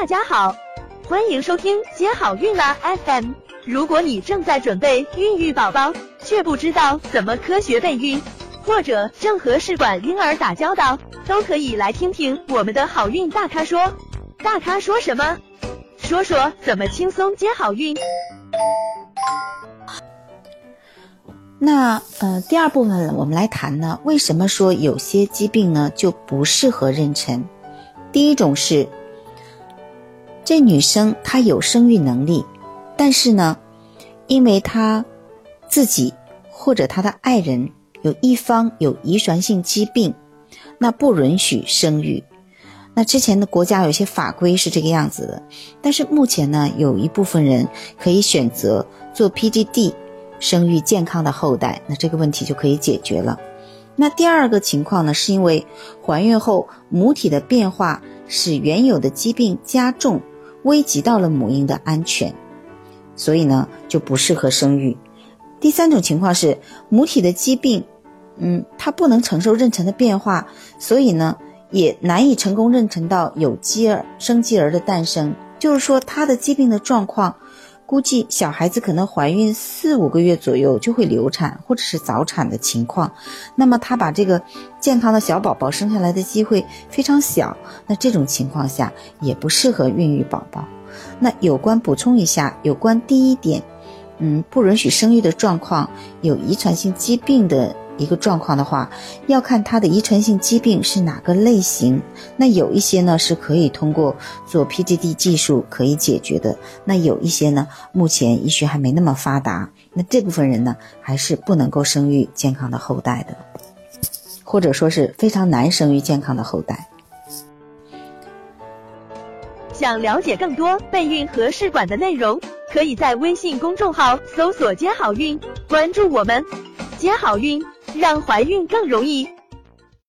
大家好，欢迎收听接好运啦 FM。如果你正在准备孕育宝宝，却不知道怎么科学备孕，或者正和试管婴儿打交道，都可以来听听我们的好运大咖说。大咖说什么？说说怎么轻松接好运。那呃，第二部分我们来谈呢，为什么说有些疾病呢就不适合妊娠？第一种是，这女生她有生育能力，但是呢，因为她自己或者她的爱人有一方有遗传性疾病，那不允许生育。那之前的国家有些法规是这个样子的，但是目前呢，有一部分人可以选择做 PGD。生育健康的后代，那这个问题就可以解决了。那第二个情况呢，是因为怀孕后母体的变化使原有的疾病加重，危及到了母婴的安全，所以呢就不适合生育。第三种情况是母体的疾病，嗯，它不能承受妊娠的变化，所以呢也难以成功妊娠到有鸡儿生鸡儿的诞生，就是说它的疾病的状况。估计小孩子可能怀孕四五个月左右就会流产或者是早产的情况，那么他把这个健康的小宝宝生下来的机会非常小，那这种情况下也不适合孕育宝宝。那有关补充一下，有关第一点，嗯，不允许生育的状况，有遗传性疾病的。一个状况的话，要看他的遗传性疾病是哪个类型。那有一些呢是可以通过做 PGD 技术可以解决的，那有一些呢目前医学还没那么发达，那这部分人呢还是不能够生育健康的后代的，或者说是非常难生育健康的后代。想了解更多备孕和试管的内容，可以在微信公众号搜索“接好运”，关注我们，接好运。让怀孕更容易。